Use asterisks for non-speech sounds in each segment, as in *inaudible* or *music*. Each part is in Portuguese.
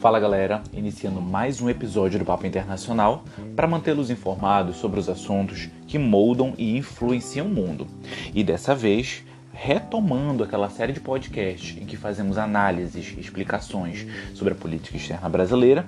Fala galera, iniciando mais um episódio do Papo Internacional para mantê-los informados sobre os assuntos que moldam e influenciam o mundo. E dessa vez, retomando aquela série de podcasts em que fazemos análises e explicações sobre a política externa brasileira,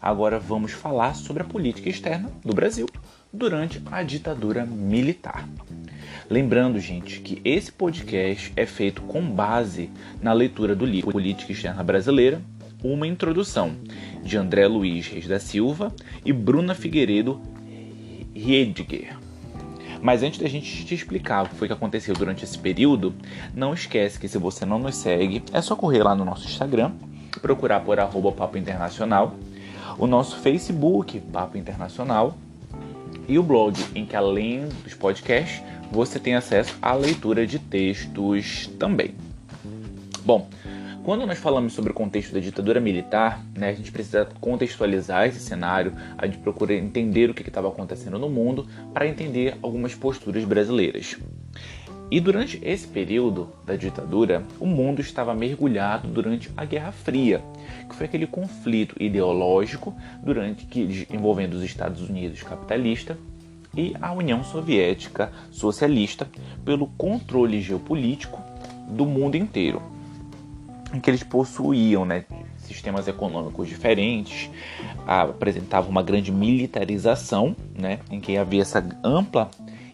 agora vamos falar sobre a política externa do Brasil durante a ditadura militar. Lembrando, gente, que esse podcast é feito com base na leitura do livro Política Externa Brasileira, uma introdução de André Luiz Reis da Silva e Bruna Figueiredo Riedger. Mas antes da gente te explicar o que foi que aconteceu durante esse período, não esquece que se você não nos segue, é só correr lá no nosso Instagram, procurar por arroba Papo Internacional, o nosso Facebook, Papo Internacional, e o blog, em que além dos podcasts, você tem acesso à leitura de textos também. Bom, quando nós falamos sobre o contexto da ditadura militar, né, a gente precisa contextualizar esse cenário, a gente procura entender o que estava acontecendo no mundo para entender algumas posturas brasileiras. E durante esse período da ditadura, o mundo estava mergulhado durante a Guerra Fria, que foi aquele conflito ideológico durante que envolvendo os Estados Unidos capitalista e a União Soviética socialista pelo controle geopolítico do mundo inteiro que eles possuíam né, sistemas econômicos diferentes, apresentavam uma grande militarização, né, em que havia essa ampla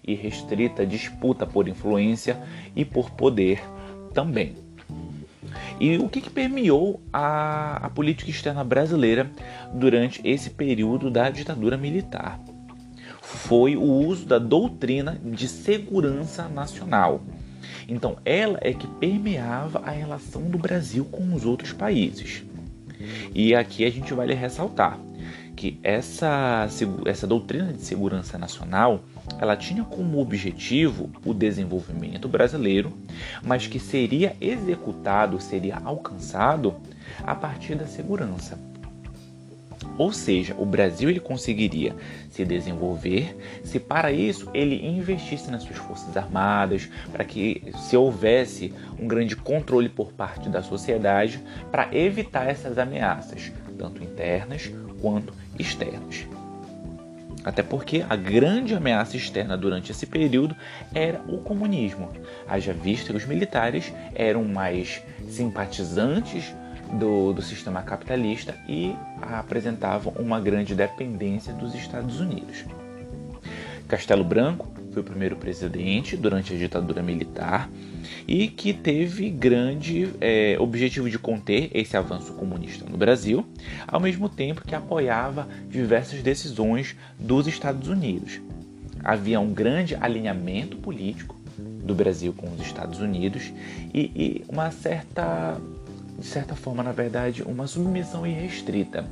e restrita disputa por influência e por poder também. E o que, que permeou a, a política externa brasileira durante esse período da ditadura militar? Foi o uso da doutrina de segurança nacional, então, ela é que permeava a relação do Brasil com os outros países. E aqui a gente vai ressaltar que essa, essa doutrina de segurança nacional ela tinha como objetivo o desenvolvimento brasileiro, mas que seria executado, seria alcançado a partir da segurança. Ou seja, o Brasil ele conseguiria se desenvolver se para isso ele investisse nas suas forças armadas, para que se houvesse um grande controle por parte da sociedade para evitar essas ameaças, tanto internas quanto externas. Até porque a grande ameaça externa durante esse período era o comunismo. Haja vista que os militares eram mais simpatizantes do, do sistema capitalista e apresentavam uma grande dependência dos Estados Unidos. Castelo Branco foi o primeiro presidente durante a ditadura militar e que teve grande é, objetivo de conter esse avanço comunista no Brasil, ao mesmo tempo que apoiava diversas decisões dos Estados Unidos. Havia um grande alinhamento político do Brasil com os Estados Unidos e, e uma certa de certa forma, na verdade, uma submissão irrestrita,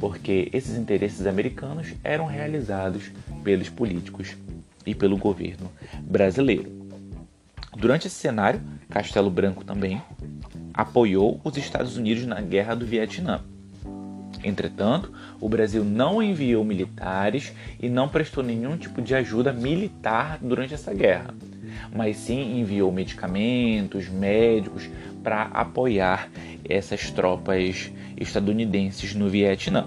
porque esses interesses americanos eram realizados pelos políticos e pelo governo brasileiro. Durante esse cenário, Castelo Branco também apoiou os Estados Unidos na Guerra do Vietnã. Entretanto, o Brasil não enviou militares e não prestou nenhum tipo de ajuda militar durante essa guerra, mas sim enviou medicamentos, médicos para apoiar essas tropas estadunidenses no Vietnã.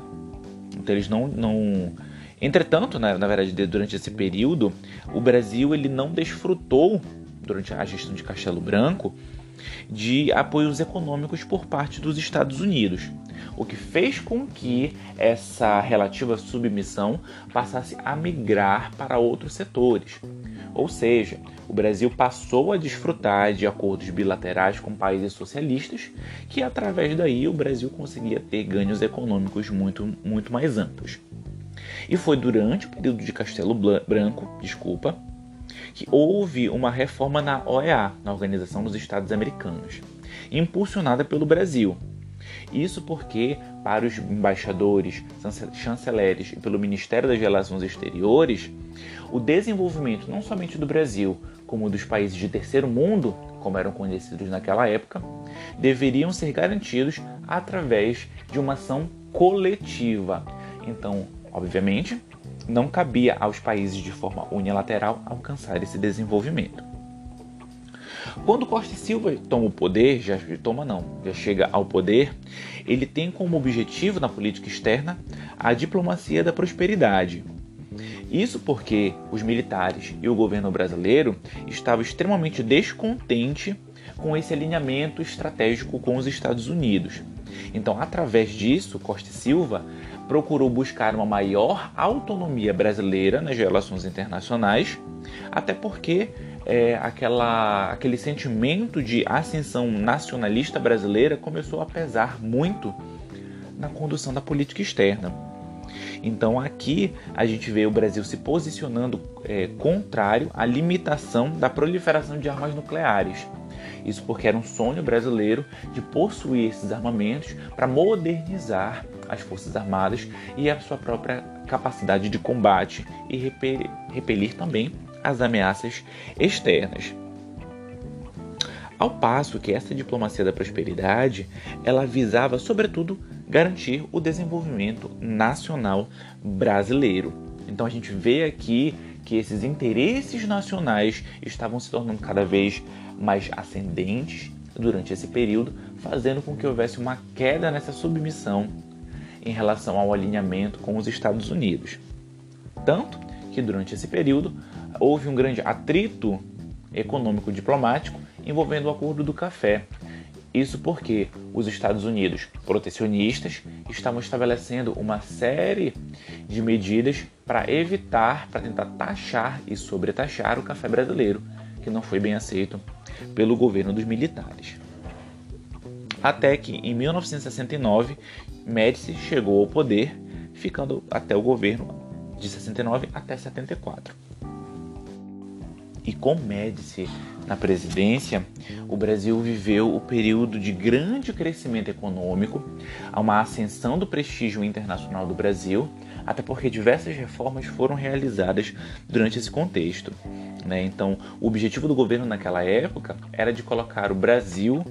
Então eles não, não... Entretanto, na, na verdade, durante esse período, o Brasil ele não desfrutou durante a gestão de Castelo Branco de apoios econômicos por parte dos Estados Unidos, o que fez com que essa relativa submissão passasse a migrar para outros setores. Ou seja, o Brasil passou a desfrutar de acordos bilaterais com países socialistas, que através daí o Brasil conseguia ter ganhos econômicos muito, muito mais amplos. E foi durante o período de Castelo Branco, desculpa, que houve uma reforma na OEA, na Organização dos Estados Americanos, impulsionada pelo Brasil. Isso porque, para os embaixadores, chanceleres e pelo Ministério das Relações Exteriores, o desenvolvimento não somente do Brasil, como dos países de terceiro mundo, como eram conhecidos naquela época, deveriam ser garantidos através de uma ação coletiva. Então, obviamente, não cabia aos países de forma unilateral alcançar esse desenvolvimento. Quando Costa Silva toma o poder, já toma não, já chega ao poder, ele tem como objetivo na política externa a diplomacia da prosperidade. Isso porque os militares e o governo brasileiro estavam extremamente descontentes com esse alinhamento estratégico com os Estados Unidos. Então, através disso, Costa e Silva procurou buscar uma maior autonomia brasileira nas relações internacionais, até porque é, aquela, aquele sentimento de ascensão nacionalista brasileira começou a pesar muito na condução da política externa. Então aqui a gente vê o Brasil se posicionando é, contrário à limitação da proliferação de armas nucleares. Isso porque era um sonho brasileiro de possuir esses armamentos para modernizar as Forças Armadas e a sua própria capacidade de combate e repelir, repelir também as ameaças externas. Ao passo que essa diplomacia da prosperidade, ela visava sobretudo garantir o desenvolvimento nacional brasileiro. Então a gente vê aqui que esses interesses nacionais estavam se tornando cada vez mais ascendentes durante esse período, fazendo com que houvesse uma queda nessa submissão em relação ao alinhamento com os Estados Unidos. Tanto que durante esse período houve um grande atrito econômico diplomático envolvendo o acordo do café. Isso porque os Estados Unidos, protecionistas, estavam estabelecendo uma série de medidas para evitar, para tentar taxar e sobretaxar o café brasileiro, que não foi bem aceito pelo governo dos militares. Até que em 1969, Médici chegou ao poder, ficando até o governo de 69 até 74. E com Médici na presidência, o Brasil viveu o período de grande crescimento econômico, uma ascensão do prestígio internacional do Brasil, até porque diversas reformas foram realizadas durante esse contexto. Né? Então, o objetivo do governo naquela época era de colocar o Brasil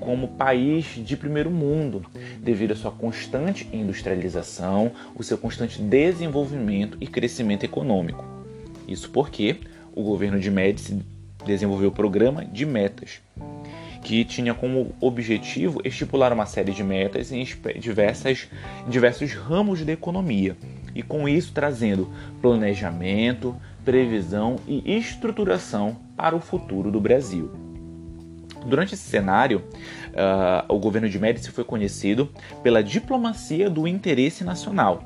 como país de primeiro mundo, devido à sua constante industrialização, o seu constante desenvolvimento e crescimento econômico. Isso porque o governo de Médici desenvolveu o programa de metas, que tinha como objetivo estipular uma série de metas em diversas, diversos ramos da economia, e com isso trazendo planejamento, previsão e estruturação para o futuro do Brasil. Durante esse cenário, uh, o governo de Médici foi conhecido pela diplomacia do interesse nacional,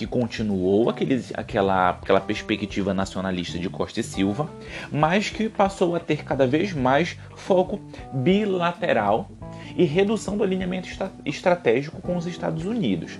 que continuou aquele, aquela, aquela perspectiva nacionalista de Costa e Silva, mas que passou a ter cada vez mais foco bilateral e redução do alinhamento estratégico com os Estados Unidos.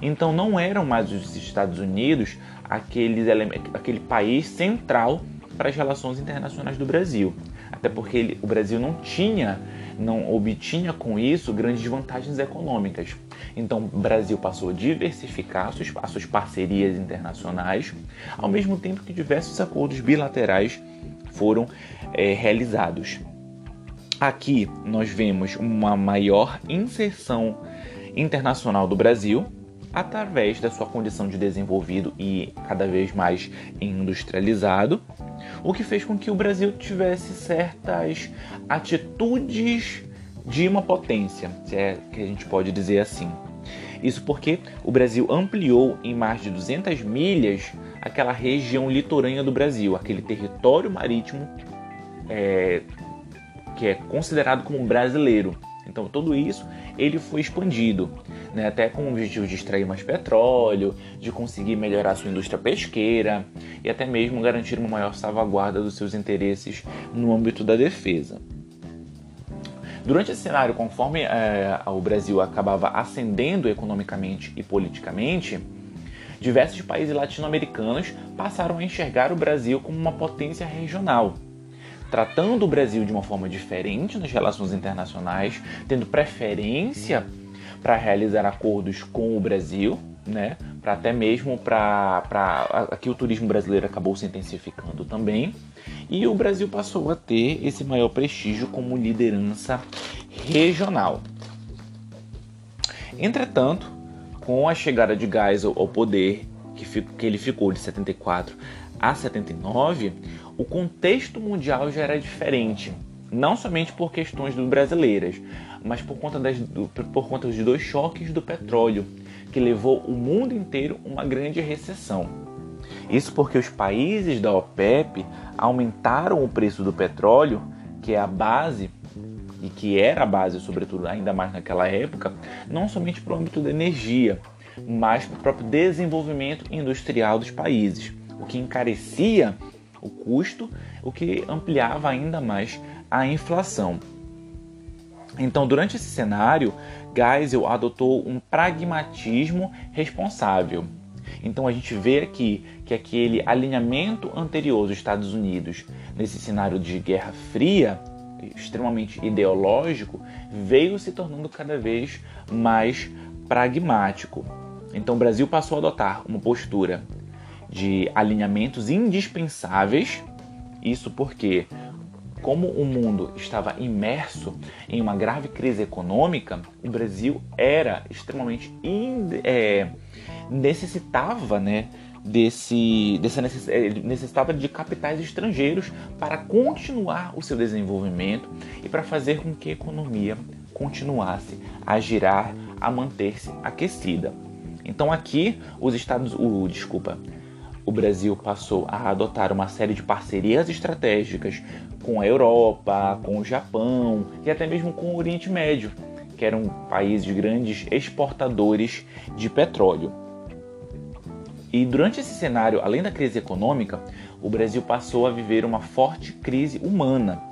Então não eram mais os Estados Unidos aqueles, aquele país central para as relações internacionais do Brasil até porque ele, o Brasil não tinha, não obtinha com isso grandes vantagens econômicas. Então, o Brasil passou a diversificar as suas parcerias internacionais, ao mesmo tempo que diversos acordos bilaterais foram é, realizados. Aqui nós vemos uma maior inserção internacional do Brasil através da sua condição de desenvolvido e cada vez mais industrializado o que fez com que o Brasil tivesse certas atitudes de uma potência, se é que a gente pode dizer assim. Isso porque o Brasil ampliou em mais de 200 milhas aquela região litorânea do Brasil, aquele território marítimo é, que é considerado como brasileiro. Então, tudo isso ele foi expandido, né, até com o objetivo de extrair mais petróleo, de conseguir melhorar sua indústria pesqueira e até mesmo garantir uma maior salvaguarda dos seus interesses no âmbito da defesa. Durante esse cenário, conforme é, o Brasil acabava ascendendo economicamente e politicamente, diversos países latino-americanos passaram a enxergar o Brasil como uma potência regional tratando o Brasil de uma forma diferente nas relações internacionais, tendo preferência para realizar acordos com o Brasil, né? Para até mesmo para aqui o turismo brasileiro acabou se intensificando também e o Brasil passou a ter esse maior prestígio como liderança regional. Entretanto, com a chegada de Geisel ao poder, que, que ele ficou de 74 a 79, o contexto mundial já era diferente. não somente por questões brasileiras, mas por conta, das, por conta dos dois choques do petróleo, que levou o mundo inteiro uma grande recessão. Isso porque os países da OPEP aumentaram o preço do petróleo, que é a base e que era a base, sobretudo, ainda mais naquela época, não somente para o âmbito da energia, mas para o próprio desenvolvimento industrial dos países, o que encarecia o custo, o que ampliava ainda mais a inflação. Então, durante esse cenário, Geisel adotou um pragmatismo responsável. Então, a gente vê aqui que aquele alinhamento anterior dos Estados Unidos nesse cenário de Guerra Fria, extremamente ideológico, veio se tornando cada vez mais pragmático. Então, o Brasil passou a adotar uma postura de alinhamentos indispensáveis. Isso porque como o mundo estava imerso em uma grave crise econômica, o Brasil era extremamente é, necessitava, né, desse, dessa necess, é, necessitava de capitais estrangeiros para continuar o seu desenvolvimento e para fazer com que a economia continuasse a girar, a manter-se aquecida. Então aqui os Estados, o, desculpa, Brasil passou a adotar uma série de parcerias estratégicas com a Europa, com o Japão e até mesmo com o Oriente Médio, que eram países grandes exportadores de petróleo. E durante esse cenário, além da crise econômica, o Brasil passou a viver uma forte crise humana.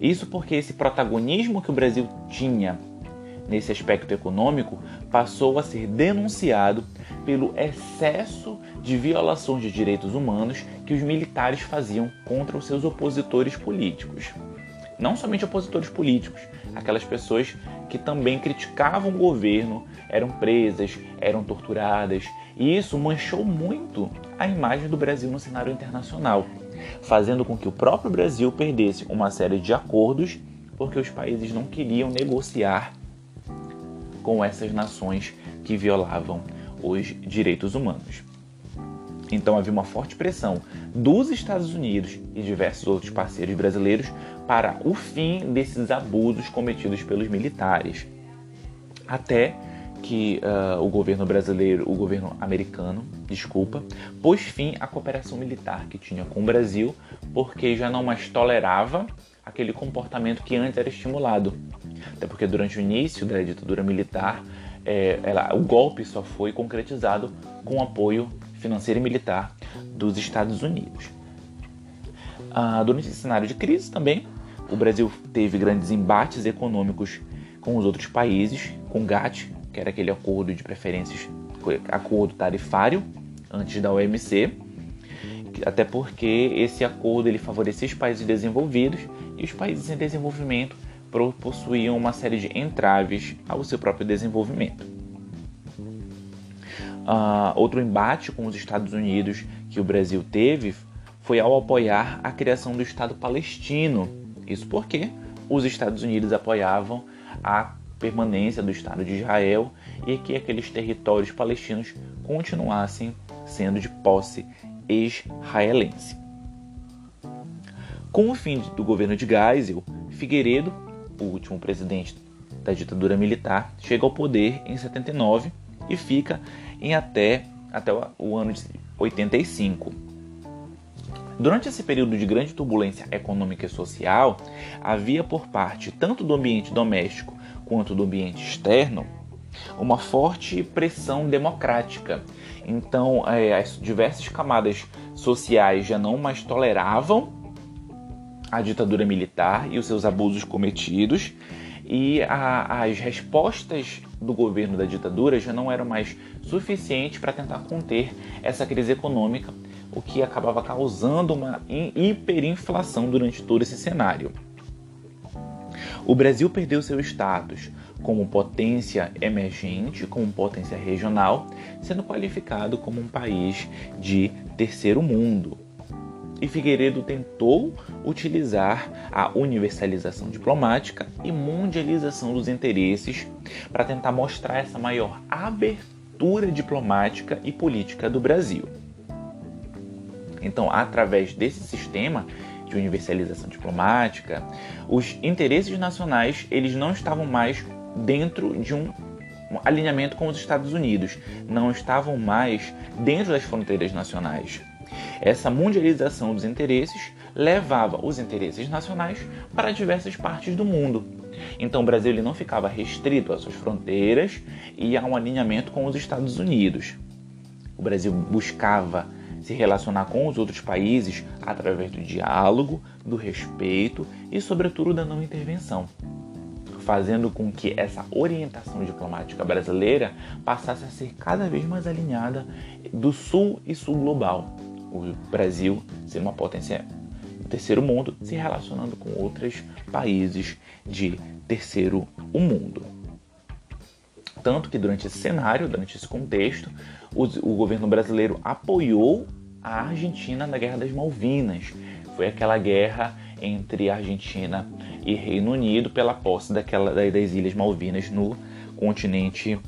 Isso porque esse protagonismo que o Brasil tinha nesse aspecto econômico passou a ser denunciado pelo excesso de violações de direitos humanos que os militares faziam contra os seus opositores políticos. Não somente opositores políticos, aquelas pessoas que também criticavam o governo eram presas, eram torturadas, e isso manchou muito a imagem do Brasil no cenário internacional, fazendo com que o próprio Brasil perdesse uma série de acordos porque os países não queriam negociar com essas nações que violavam os direitos humanos. Então havia uma forte pressão dos Estados Unidos e diversos outros parceiros brasileiros para o fim desses abusos cometidos pelos militares. Até que uh, o governo brasileiro, o governo americano, desculpa, pôs fim à cooperação militar que tinha com o Brasil, porque já não mais tolerava aquele comportamento que antes era estimulado. Até porque durante o início da ditadura militar, é, ela, o golpe só foi concretizado com apoio financeiro e militar dos Estados Unidos. Ah, durante esse cenário de crise também, o Brasil teve grandes embates econômicos com os outros países, com o GATT, que era aquele acordo de preferências, acordo tarifário antes da OMC, até porque esse acordo ele favorecia os países desenvolvidos e os países em desenvolvimento possuíam uma série de entraves ao seu próprio desenvolvimento. Uh, outro embate com os Estados Unidos que o Brasil teve foi ao apoiar a criação do Estado palestino. Isso porque os Estados Unidos apoiavam a permanência do Estado de Israel e que aqueles territórios palestinos continuassem sendo de posse israelense. Com o fim do governo de Geisel, Figueiredo, o último presidente da ditadura militar, chega ao poder em 79 e fica em até, até o ano de 85. Durante esse período de grande turbulência econômica e social, havia por parte tanto do ambiente doméstico quanto do ambiente externo uma forte pressão democrática. Então, é, as diversas camadas sociais já não mais toleravam a ditadura militar e os seus abusos cometidos, e a, as respostas do governo da ditadura já não eram mais suficientes para tentar conter essa crise econômica, o que acabava causando uma hiperinflação durante todo esse cenário. O Brasil perdeu seu status como potência emergente, como potência regional, sendo qualificado como um país de terceiro mundo. E Figueiredo tentou utilizar a universalização diplomática e mundialização dos interesses para tentar mostrar essa maior abertura diplomática e política do Brasil. Então, através desse sistema de universalização diplomática, os interesses nacionais eles não estavam mais dentro de um alinhamento com os Estados Unidos, não estavam mais dentro das fronteiras nacionais. Essa mundialização dos interesses levava os interesses nacionais para diversas partes do mundo. Então o Brasil ele não ficava restrito às suas fronteiras e a um alinhamento com os Estados Unidos. O Brasil buscava se relacionar com os outros países através do diálogo, do respeito e, sobretudo, da não intervenção, fazendo com que essa orientação diplomática brasileira passasse a ser cada vez mais alinhada do sul e sul global. O Brasil ser uma potência do terceiro mundo se relacionando com outros países de terceiro mundo. Tanto que durante esse cenário, durante esse contexto, o, o governo brasileiro apoiou a Argentina na Guerra das Malvinas. Foi aquela guerra entre Argentina e Reino Unido pela posse daquela, das Ilhas Malvinas no continente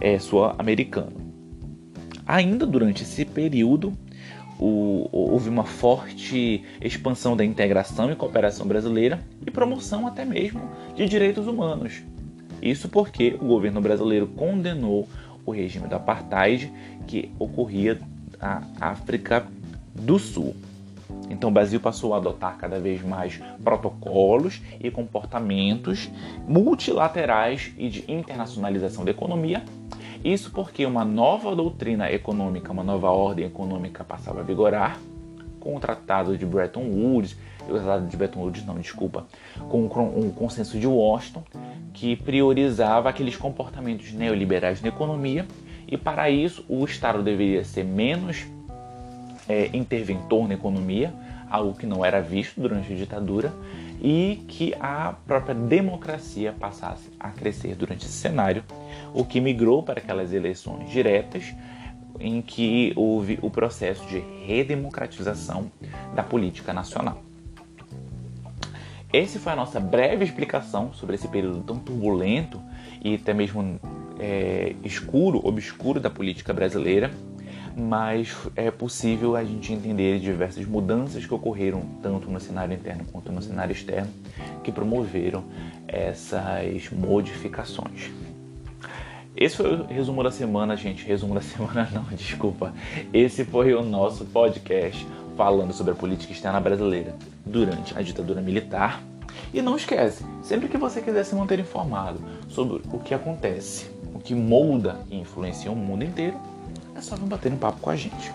é, sul-americano. Ainda durante esse período, o, houve uma forte expansão da integração e cooperação brasileira e promoção até mesmo de direitos humanos. Isso porque o governo brasileiro condenou o regime do apartheid que ocorria na África do Sul. Então o Brasil passou a adotar cada vez mais protocolos e comportamentos multilaterais e de internacionalização da economia. Isso porque uma nova doutrina econômica, uma nova ordem econômica passava a vigorar com o Tratado de Bretton Woods, o Tratado de Bretton Woods não, desculpa, com um consenso de Washington que priorizava aqueles comportamentos neoliberais na economia e para isso o Estado deveria ser menos é, interventor na economia, algo que não era visto durante a ditadura, e que a própria democracia passasse a crescer durante esse cenário, o que migrou para aquelas eleições diretas em que houve o processo de redemocratização da política nacional. Essa foi a nossa breve explicação sobre esse período tão turbulento e até mesmo é, escuro, obscuro da política brasileira, mas é possível a gente entender diversas mudanças que ocorreram tanto no cenário interno quanto no cenário externo que promoveram essas modificações. Esse foi o resumo da semana, gente. Resumo da *laughs* semana, não, desculpa. Esse foi o nosso podcast falando sobre a política externa brasileira durante a ditadura militar. E não esquece, sempre que você quiser se manter informado sobre o que acontece, o que molda e influencia o mundo inteiro, é só vir bater um papo com a gente.